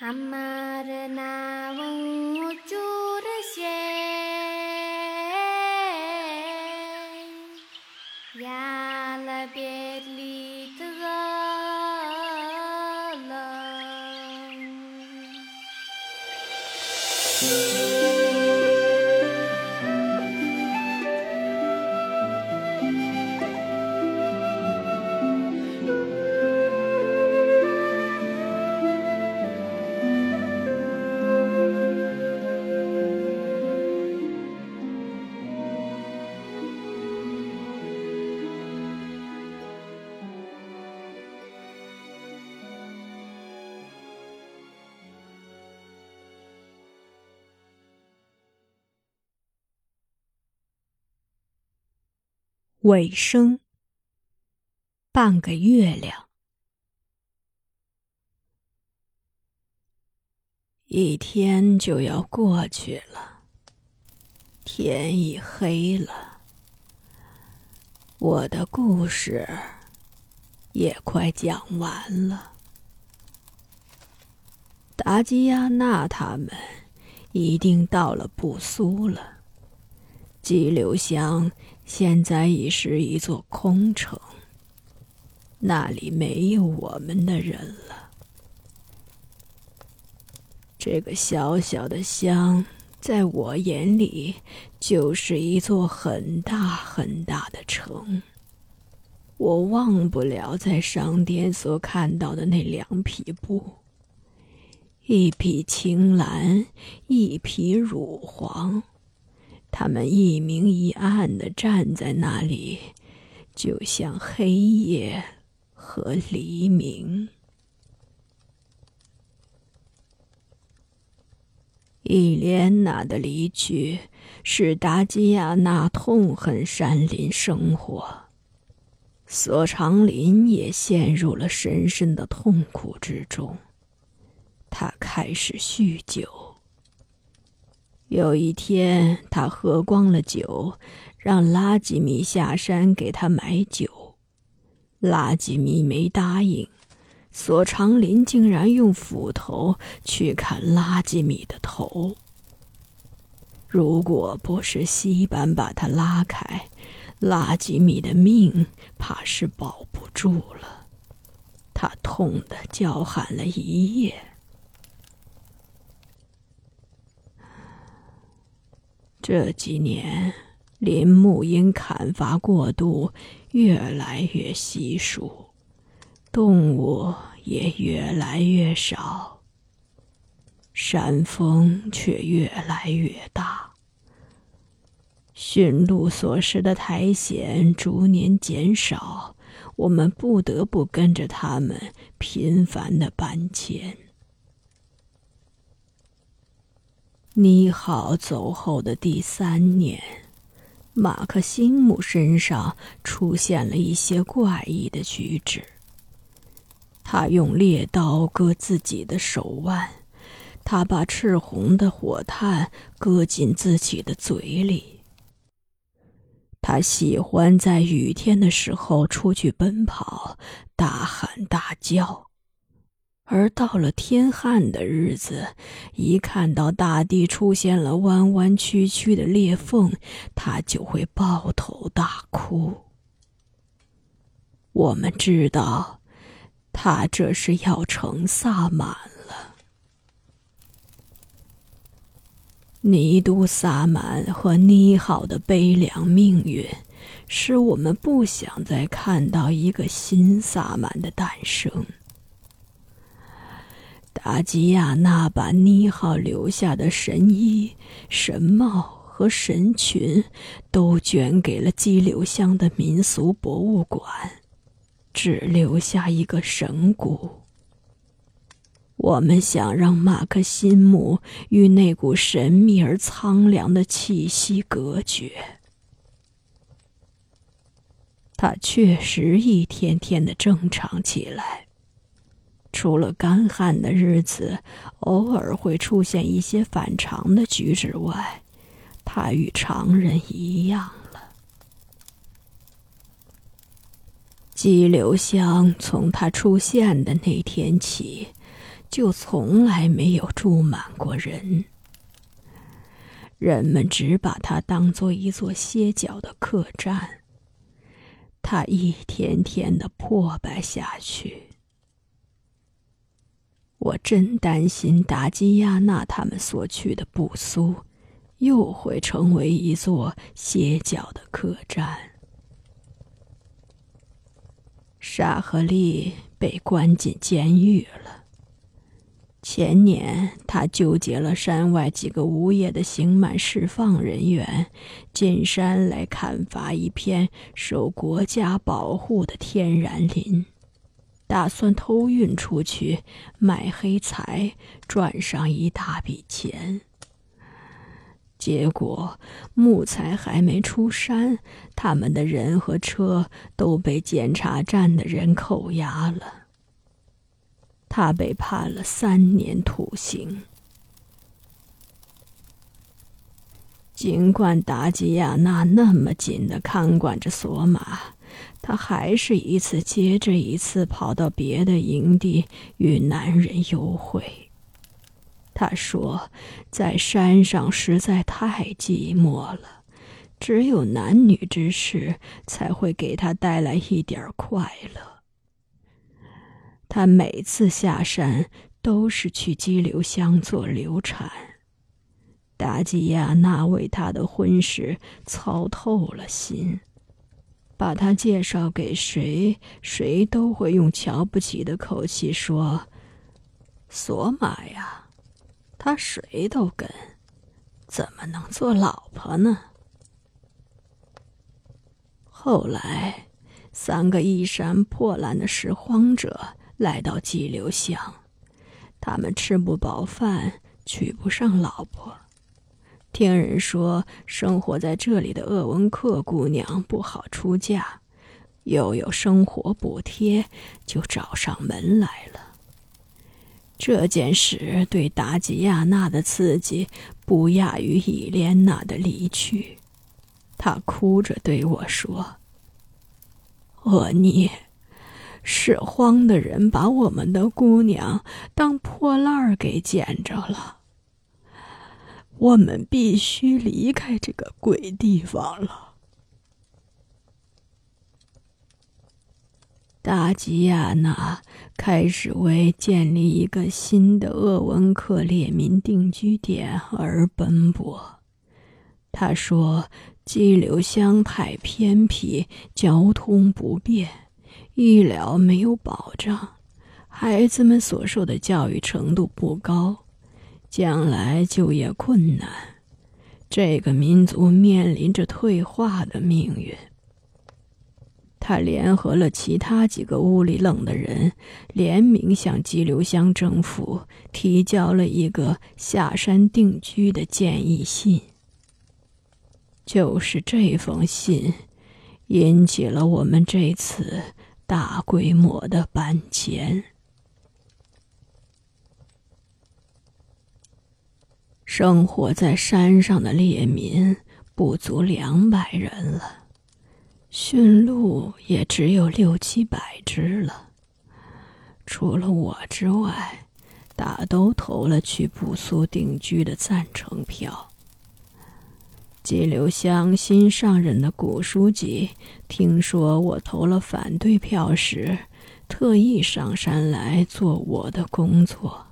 हमार नाम चूर 尾声，半个月亮，一天就要过去了，天已黑了，我的故事也快讲完了。达基亚娜他们一定到了布苏了，激流乡。现在已是一座空城，那里没有我们的人了。这个小小的乡，在我眼里就是一座很大很大的城。我忘不了在商店所看到的那两匹布，一匹青蓝，一匹乳黄。他们一明一暗的站在那里，就像黑夜和黎明。伊莲娜的离去使达基亚娜痛恨山林生活，索长林也陷入了深深的痛苦之中。他开始酗酒。有一天，他喝光了酒，让拉吉米下山给他买酒。拉吉米没答应，索长林竟然用斧头去砍拉吉米的头。如果不是西班把他拉开，拉吉米的命怕是保不住了。他痛得叫喊了一夜。这几年，林木因砍伐过度越来越稀疏，动物也越来越少，山风却越来越大。驯鹿所食的苔藓逐年减少，我们不得不跟着它们频繁的搬迁。妮好走后的第三年，马克西姆身上出现了一些怪异的举止。他用猎刀割自己的手腕，他把赤红的火炭搁进自己的嘴里。他喜欢在雨天的时候出去奔跑，大喊大叫。而到了天旱的日子，一看到大地出现了弯弯曲曲的裂缝，他就会抱头大哭。我们知道，他这是要成萨满了。尼都萨满和妮好的悲凉命运，使我们不想再看到一个新萨满的诞生。达吉亚娜把妮浩留下的神衣、神帽和神裙，都捐给了激流乡的民俗博物馆，只留下一个神骨。我们想让马克辛姆与那股神秘而苍凉的气息隔绝。他确实一天天的正常起来。除了干旱的日子，偶尔会出现一些反常的举止外，他与常人一样了。激流乡从他出现的那天起，就从来没有住满过人。人们只把它当做一座歇脚的客栈。它一天天的破败下去。我真担心达基亚娜他们所去的布苏，又会成为一座歇脚的客栈。沙赫利被关进监狱了。前年，他纠结了山外几个无业的刑满释放人员，进山来砍伐一片受国家保护的天然林。打算偷运出去卖黑柴，赚上一大笔钱。结果木材还没出山，他们的人和车都被检查站的人扣押了。他被判了三年徒刑。尽管达吉亚娜那么紧的看管着索马。他还是一次接着一次跑到别的营地与男人幽会。他说，在山上实在太寂寞了，只有男女之事才会给他带来一点快乐。他每次下山都是去激流乡做流产。达吉亚娜为他的婚事操透了心。把他介绍给谁，谁都会用瞧不起的口气说：“索玛呀，他谁都跟，怎么能做老婆呢？”后来，三个衣衫破烂的拾荒者来到激流乡，他们吃不饱饭，娶不上老婆。听人说，生活在这里的鄂温克姑娘不好出嫁，又有生活补贴，就找上门来了。这件事对达吉亚娜的刺激不亚于伊莲娜的离去。她哭着对我说：“厄尼，拾荒的人把我们的姑娘当破烂儿给捡着了。”我们必须离开这个鬼地方了。达吉亚娜开始为建立一个新的鄂温克列民定居点而奔波。他说：“激流乡太偏僻，交通不便，医疗没有保障，孩子们所受的教育程度不高。”将来就业困难，这个民族面临着退化的命运。他联合了其他几个屋里冷的人，联名向激流乡政府提交了一个下山定居的建议信。就是这封信，引起了我们这次大规模的搬迁。生活在山上的猎民不足两百人了，驯鹿也只有六七百只了。除了我之外，大都投了去布苏定居的赞成票。激流乡新上任的古书记听说我投了反对票时，特意上山来做我的工作。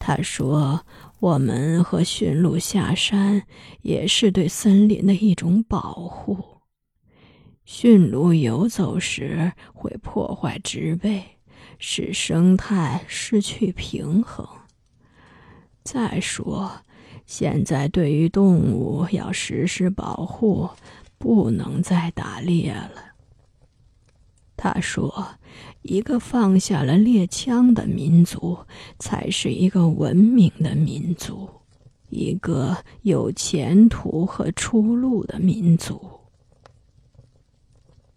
他说。我们和驯鹿下山，也是对森林的一种保护。驯鹿游走时会破坏植被，使生态失去平衡。再说，现在对于动物要实施保护，不能再打猎了。他说。一个放下了猎枪的民族，才是一个文明的民族，一个有前途和出路的民族。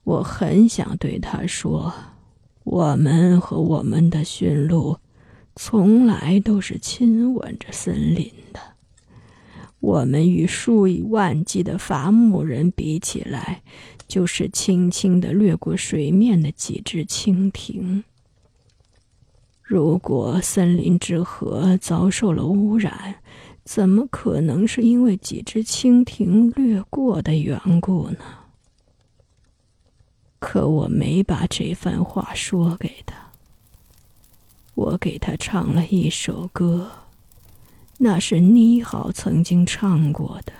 我很想对他说：“我们和我们的驯鹿，从来都是亲吻着森林的。我们与数以万计的伐木人比起来。”就是轻轻的掠过水面的几只蜻蜓。如果森林之河遭受了污染，怎么可能是因为几只蜻蜓掠过的缘故呢？可我没把这番话说给他，我给他唱了一首歌，那是妮好曾经唱过的，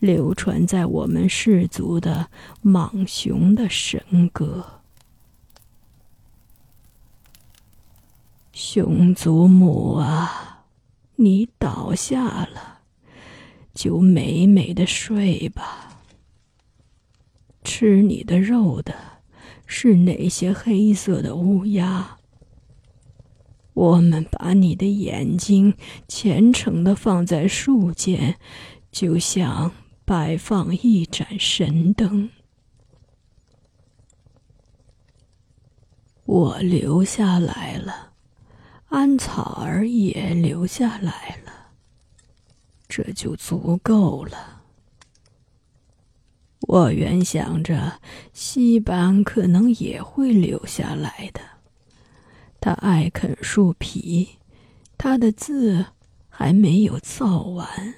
流传在我们氏族的莽熊的神歌。熊祖母啊，你倒下了，就美美的睡吧。吃你的肉的是那些黑色的乌鸦。我们把你的眼睛虔诚的放在树间，就像摆放一盏神灯。我留下来了。安草儿也留下来了，这就足够了。我原想着西班可能也会留下来的，他爱啃树皮，他的字还没有造完。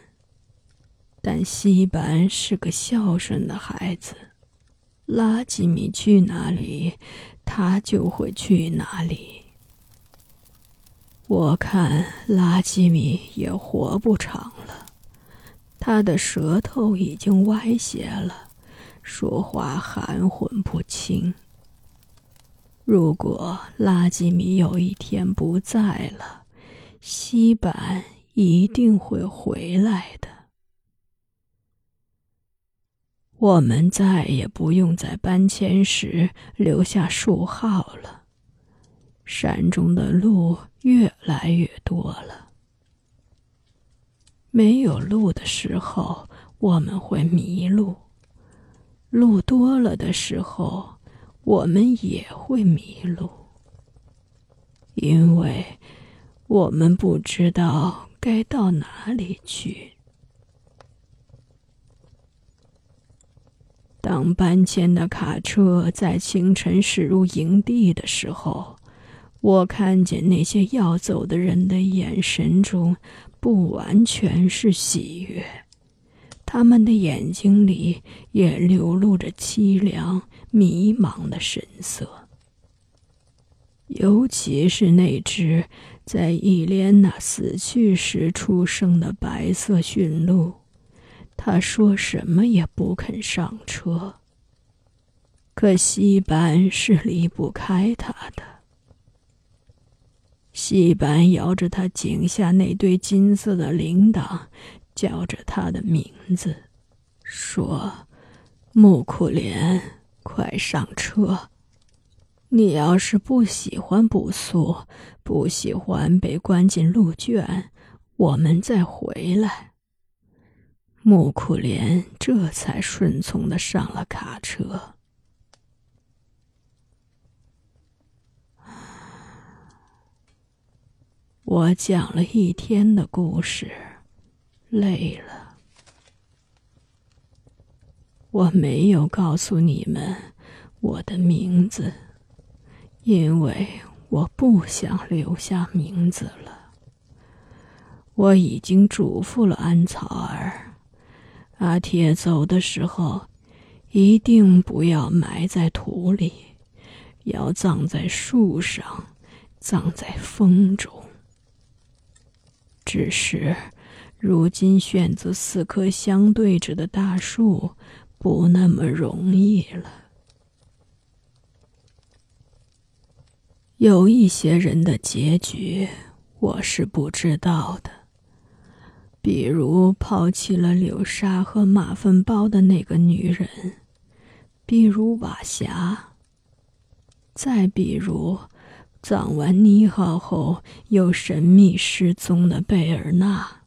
但西班是个孝顺的孩子，拉吉米去哪里，他就会去哪里。我看拉基米也活不长了，他的舌头已经歪斜了，说话含混不清。如果拉基米有一天不在了，西板一定会回来的。我们再也不用在搬迁时留下树号了，山中的路。越来越多了。没有路的时候，我们会迷路；路多了的时候，我们也会迷路，因为我们不知道该到哪里去。当搬迁的卡车在清晨驶入营地的时候。我看见那些要走的人的眼神中，不完全是喜悦，他们的眼睛里也流露着凄凉、迷茫的神色。尤其是那只在伊莲娜死去时出生的白色驯鹿，他说什么也不肯上车。可西班是离不开他的。西班摇着他颈下那对金色的铃铛，叫着他的名字，说：“木库莲，快上车！你要是不喜欢不速，不喜欢被关进鹿圈，我们再回来。”木库莲这才顺从的上了卡车。我讲了一天的故事，累了。我没有告诉你们我的名字，因为我不想留下名字了。我已经嘱咐了安草儿，阿铁走的时候，一定不要埋在土里，要葬在树上，葬在风中。只是，如今选择四棵相对着的大树，不那么容易了。有一些人的结局，我是不知道的。比如抛弃了柳沙和马粪包的那个女人，比如瓦霞，再比如……葬完尼浩后又神秘失踪的贝尔纳，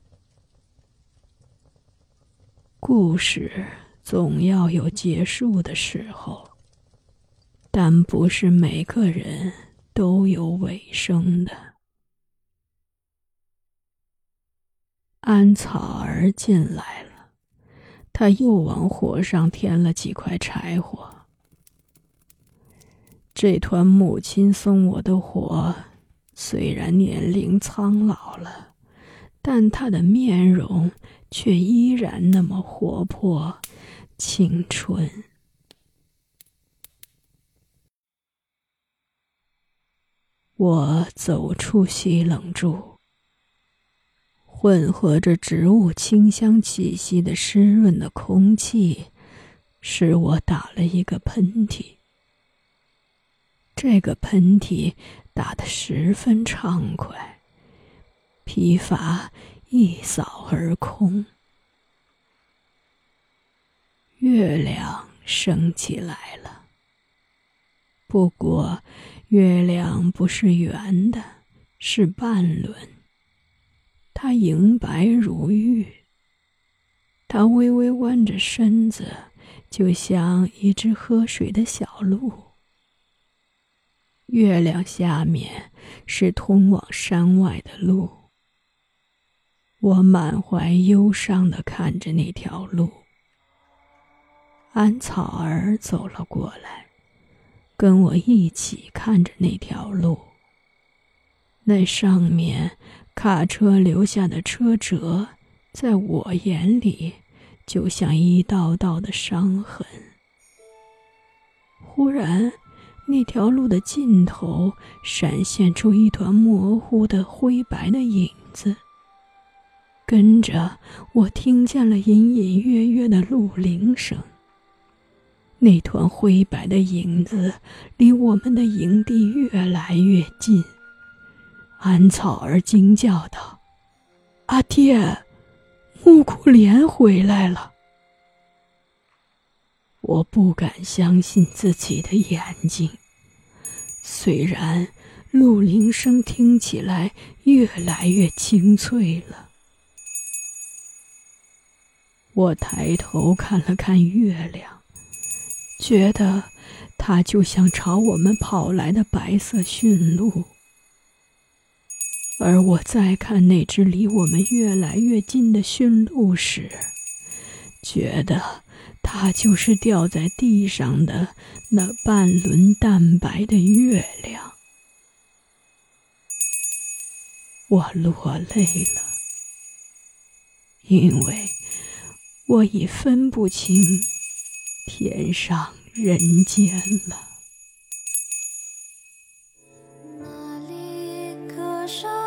故事总要有结束的时候，但不是每个人都有尾声的。安草儿进来了，他又往火上添了几块柴火。这团母亲送我的火，虽然年龄苍老了，但他的面容却依然那么活泼、青春。我走出西冷柱，混合着植物清香气息的湿润的空气，使我打了一个喷嚏。这个喷嚏打得十分畅快，疲乏一扫而空。月亮升起来了，不过。月亮不是圆的，是半轮。它莹白如玉。它微微弯着身子，就像一只喝水的小鹿。月亮下面是通往山外的路。我满怀忧伤的看着那条路。安草儿走了过来。跟我一起看着那条路。那上面卡车留下的车辙，在我眼里就像一道道的伤痕。忽然，那条路的尽头闪现出一团模糊的灰白的影子，跟着我听见了隐隐约约的鹿铃声。那团灰白的影子离我们的营地越来越近。安草儿惊叫道：“阿爹，木库莲回来了！”我不敢相信自己的眼睛。虽然鹿铃声听起来越来越清脆了，我抬头看了看月亮。觉得，它就像朝我们跑来的白色驯鹿。而我再看那只离我们越来越近的驯鹿时觉得它就是掉在地上的那半轮蛋白的月亮。我落泪了因为我已分不清天上人间了。那里歌声